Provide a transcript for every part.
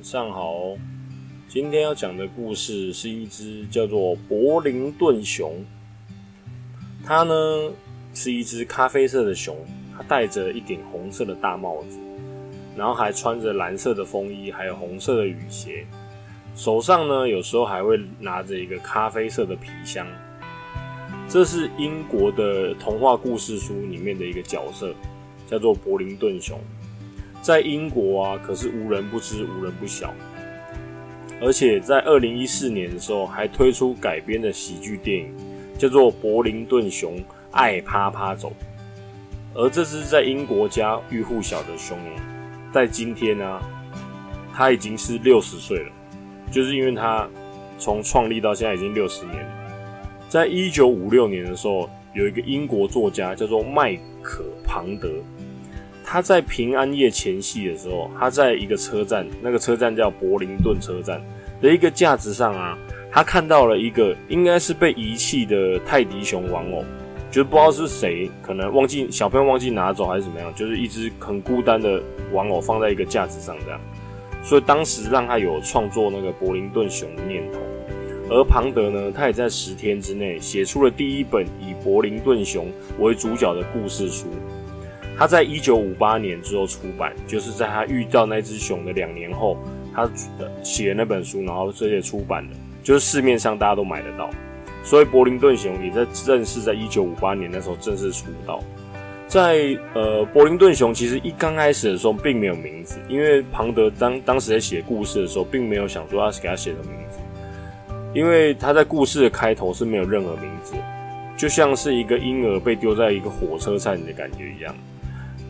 晚上好，今天要讲的故事是一只叫做柏林顿熊。它呢是一只咖啡色的熊，它戴着一顶红色的大帽子，然后还穿着蓝色的风衣，还有红色的雨鞋。手上呢有时候还会拿着一个咖啡色的皮箱。这是英国的童话故事书里面的一个角色，叫做柏林顿熊。在英国啊，可是无人不知，无人不晓。而且在二零一四年的时候，还推出改编的喜剧电影，叫做《柏林顿熊爱趴趴走》。而这只在英国家喻户晓的熊，在今天呢，它已经是六十岁了，就是因为它从创立到现在已经六十年。在一九五六年的时候，有一个英国作家叫做麦可庞德。他在平安夜前夕的时候，他在一个车站，那个车站叫柏林顿车站的一个架子上啊，他看到了一个应该是被遗弃的泰迪熊玩偶，就不知道是谁，可能忘记小朋友忘记拿走还是怎么样，就是一只很孤单的玩偶放在一个架子上这样，所以当时让他有创作那个柏林顿熊的念头。而庞德呢，他也在十天之内写出了第一本以柏林顿熊为主角的故事书。他在一九五八年之后出版，就是在他遇到那只熊的两年后，他写那本书，然后这些出版的，就是市面上大家都买得到。所以柏林顿熊也在正式在一九五八年那时候正式出道。在呃，柏林顿熊其实一刚开始的时候并没有名字，因为庞德当当时在写故事的时候，并没有想说要给他写的名字，因为他在故事的开头是没有任何名字，就像是一个婴儿被丢在一个火车站的感觉一样。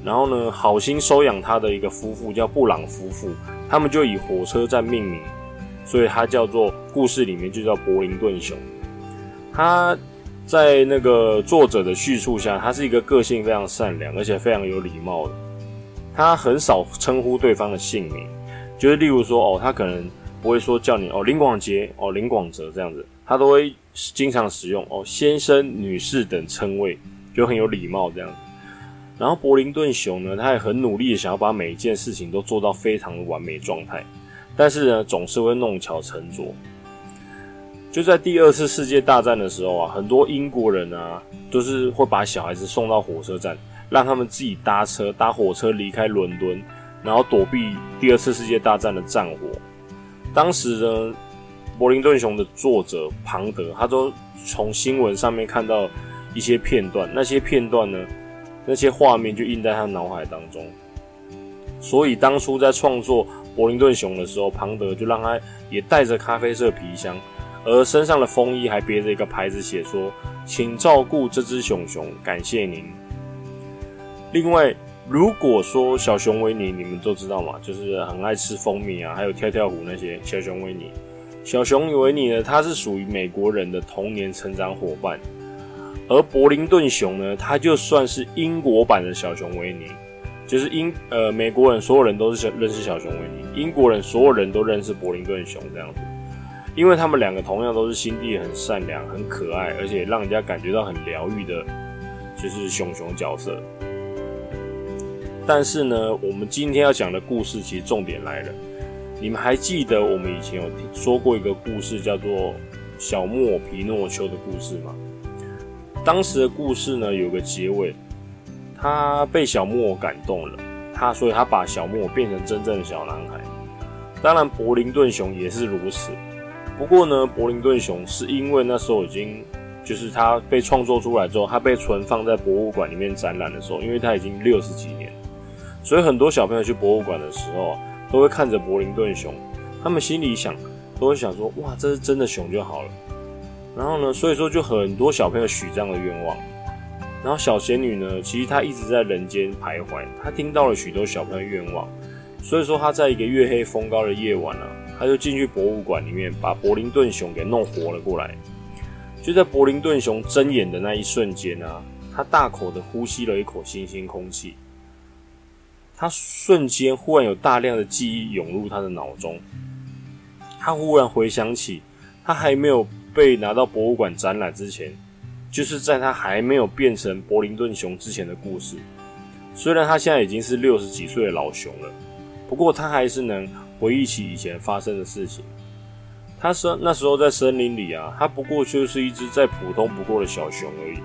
然后呢，好心收养他的一个夫妇叫布朗夫妇，他们就以火车站命名，所以他叫做故事里面就叫柏林顿熊。他在那个作者的叙述下，他是一个个性非常善良，而且非常有礼貌的。他很少称呼对方的姓名，就是例如说哦，他可能不会说叫你哦林广杰哦林广哲这样子，他都会经常使用哦先生、女士等称谓，就很有礼貌这样子。然后柏林顿熊呢，他也很努力的想要把每一件事情都做到非常的完美状态，但是呢，总是会弄巧成拙。就在第二次世界大战的时候啊，很多英国人啊，都是会把小孩子送到火车站，让他们自己搭车搭火车离开伦敦，然后躲避第二次世界大战的战火。当时呢，柏林顿熊的作者庞德，他都从新闻上面看到一些片段，那些片段呢。那些画面就印在他脑海当中，所以当初在创作柏林顿熊的时候，庞德就让他也带着咖啡色皮箱，而身上的风衣还别着一个牌子，写说：“请照顾这只熊熊，感谢您。”另外，如果说小熊维尼，你们都知道嘛，就是很爱吃蜂蜜啊，还有跳跳虎那些小熊维尼。小熊维尼呢，它是属于美国人的童年成长伙伴。而柏林顿熊呢，它就算是英国版的小熊维尼，就是英呃美国人所有人都是认识小熊维尼，英国人所有人都认识柏林顿熊这样子，因为他们两个同样都是心地很善良、很可爱，而且让人家感觉到很疗愈的，就是熊熊角色。但是呢，我们今天要讲的故事其实重点来了，你们还记得我们以前有说过一个故事，叫做小莫皮诺丘的故事吗？当时的故事呢，有个结尾，他被小木偶感动了，他所以他把小木偶变成真正的小男孩。当然，柏林顿熊也是如此。不过呢，柏林顿熊是因为那时候已经就是他被创作出来之后，他被存放在博物馆里面展览的时候，因为他已经六十几年，所以很多小朋友去博物馆的时候，都会看着柏林顿熊，他们心里想，都会想说：哇，这是真的熊就好了。然后呢，所以说就很多小朋友许这样的愿望。然后小仙女呢，其实她一直在人间徘徊，她听到了许多小朋友愿望，所以说她在一个月黑风高的夜晚呢，她就进去博物馆里面，把柏林顿熊给弄活了过来。就在柏林顿熊睁眼的那一瞬间啊，他大口的呼吸了一口新鲜空气，他瞬间忽然有大量的记忆涌入他的脑中，他忽然回想起他还没有。被拿到博物馆展览之前，就是在他还没有变成柏林顿熊之前的故事。虽然他现在已经是六十几岁的老熊了，不过他还是能回忆起以前发生的事情。他说那时候在森林里啊，他不过就是一只再普通不过的小熊而已。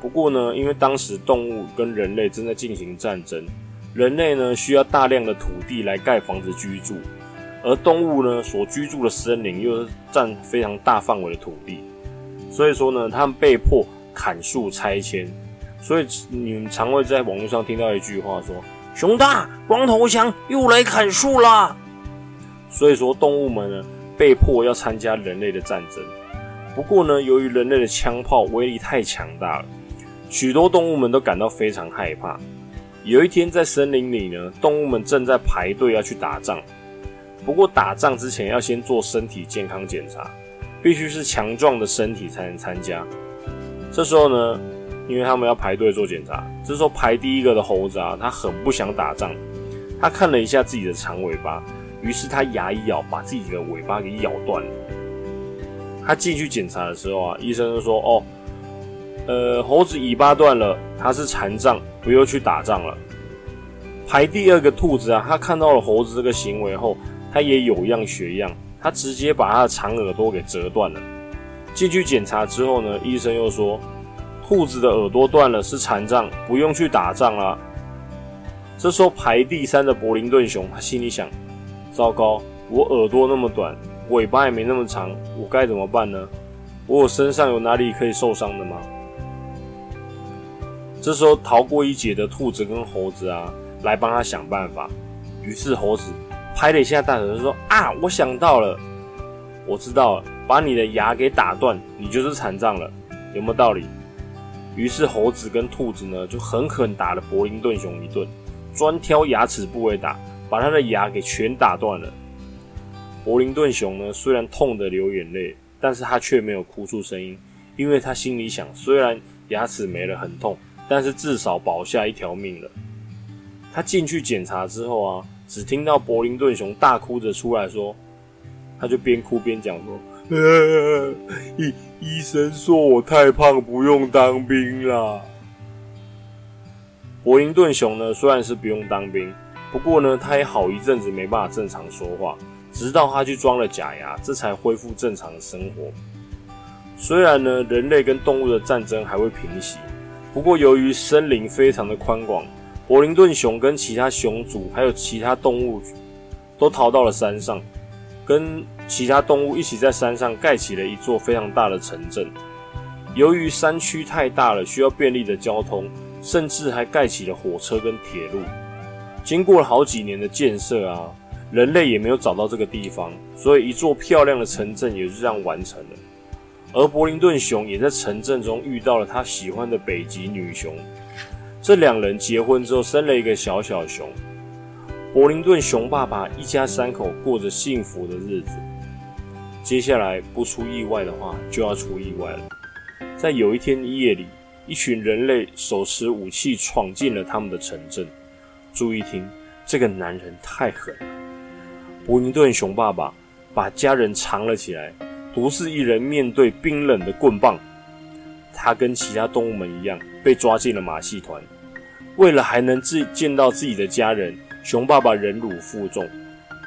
不过呢，因为当时动物跟人类正在进行战争，人类呢需要大量的土地来盖房子居住，而动物呢所居住的森林又占非常大范围的土地，所以说呢，他们被迫砍树拆迁。所以你们常会在网络上听到一句话说：“熊大，光头强又来砍树啦。”所以说动物们呢。被迫要参加人类的战争。不过呢，由于人类的枪炮威力太强大了，许多动物们都感到非常害怕。有一天，在森林里呢，动物们正在排队要去打仗。不过，打仗之前要先做身体健康检查，必须是强壮的身体才能参加。这时候呢，因为他们要排队做检查，这时候排第一个的猴子啊，他很不想打仗。他看了一下自己的长尾巴。于是他牙一咬，把自己的尾巴给咬断了。他进去检查的时候啊，医生就说：“哦，呃，猴子尾巴断了，他是残障，不用去打仗了。”排第二个兔子啊，他看到了猴子这个行为后，他也有样学样，他直接把他的长耳朵给折断了。进去检查之后呢，医生又说：“兔子的耳朵断了，是残障，不用去打仗了。”这时候排第三的柏林顿熊，他心里想。糟糕，我耳朵那么短，尾巴也没那么长，我该怎么办呢？我身上有哪里可以受伤的吗？这时候逃过一劫的兔子跟猴子啊，来帮他想办法。于是猴子拍了一下大腿，说：“啊，我想到了，我知道了，把你的牙给打断，你就是残障了，有没有道理？”于是猴子跟兔子呢，就狠狠打了柏林顿熊一顿，专挑牙齿部位打。把他的牙给全打断了。柏林顿熊呢，虽然痛得流眼泪，但是他却没有哭出声音，因为他心里想：虽然牙齿没了很痛，但是至少保下一条命了。他进去检查之后啊，只听到柏林顿熊大哭着出来说，他就边哭边讲说：“ 呃，医医生说我太胖，不用当兵啦。”柏林顿熊呢，虽然是不用当兵。不过呢，他也好一阵子没办法正常说话，直到他去装了假牙，这才恢复正常的生活。虽然呢，人类跟动物的战争还未平息，不过由于森林非常的宽广，柏林顿熊跟其他熊族还有其他动物都逃到了山上，跟其他动物一起在山上盖起了一座非常大的城镇。由于山区太大了，需要便利的交通，甚至还盖起了火车跟铁路。经过了好几年的建设啊，人类也没有找到这个地方，所以一座漂亮的城镇也就这样完成了。而柏林顿熊也在城镇中遇到了他喜欢的北极女熊，这两人结婚之后生了一个小小熊。柏林顿熊爸爸一家三口过着幸福的日子。接下来不出意外的话，就要出意外了。在有一天夜里，一群人类手持武器闯进了他们的城镇。注意听，这个男人太狠了。伯林顿熊爸爸把家人藏了起来，独自一人面对冰冷的棍棒。他跟其他动物们一样，被抓进了马戏团。为了还能自见到自己的家人，熊爸爸忍辱负重。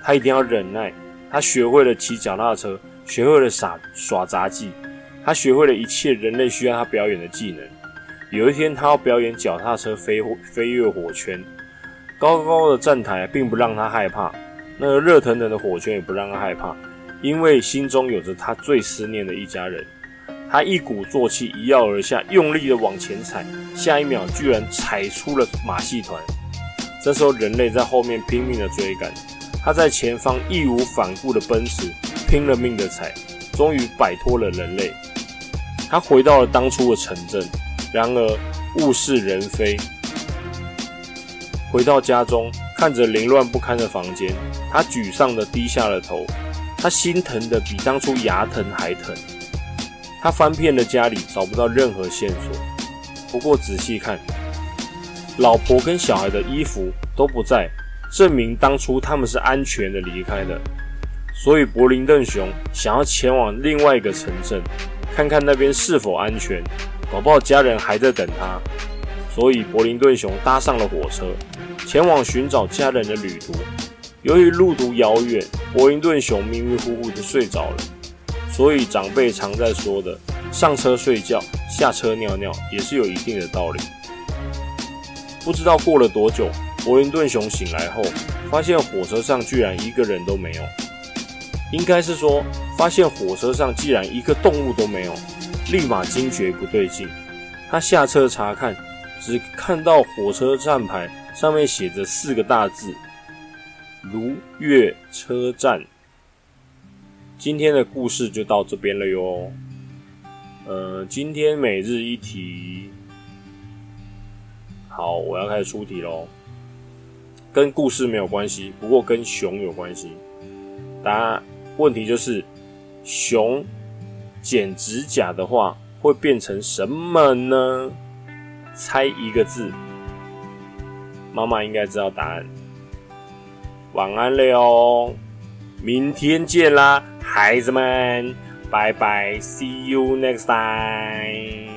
他一定要忍耐。他学会了骑脚踏车，学会了耍耍杂技，他学会了一切人类需要他表演的技能。有一天，他要表演脚踏车飞飞越火圈。高高的站台并不让他害怕，那个热腾腾的火圈也不让他害怕，因为心中有着他最思念的一家人。他一鼓作气，一跃而下，用力的往前踩，下一秒居然踩出了马戏团。这时候，人类在后面拼命的追赶，他在前方义无反顾的奔驰，拼了命的踩，终于摆脱了人类。他回到了当初的城镇，然而物是人非。回到家中，看着凌乱不堪的房间，他沮丧地低下了头。他心疼的比当初牙疼还疼。他翻遍了家里，找不到任何线索。不过仔细看，老婆跟小孩的衣服都不在，证明当初他们是安全的离开的。所以柏林顿熊想要前往另外一个城镇，看看那边是否安全，搞不好家人还在等他。所以柏林顿熊搭上了火车。前往寻找家人的旅途，由于路途遥远，柏林顿熊迷迷糊糊的睡着了，所以长辈常在说的“上车睡觉，下车尿尿”也是有一定的道理。不知道过了多久，伯恩顿熊醒来后，发现火车上居然一个人都没有。应该是说，发现火车上既然一个动物都没有，立马惊觉不对劲。他下车查看，只看到火车站牌上面写着四个大字：“如月车站。”今天的故事就到这边了哟。呃，今天每日一题，好，我要开始出题喽。跟故事没有关系，不过跟熊有关系。答案。问题就是，熊剪指甲的话会变成什么呢？猜一个字，妈妈应该知道答案。晚安了哟，明天见啦，孩子们，拜拜，See you next time。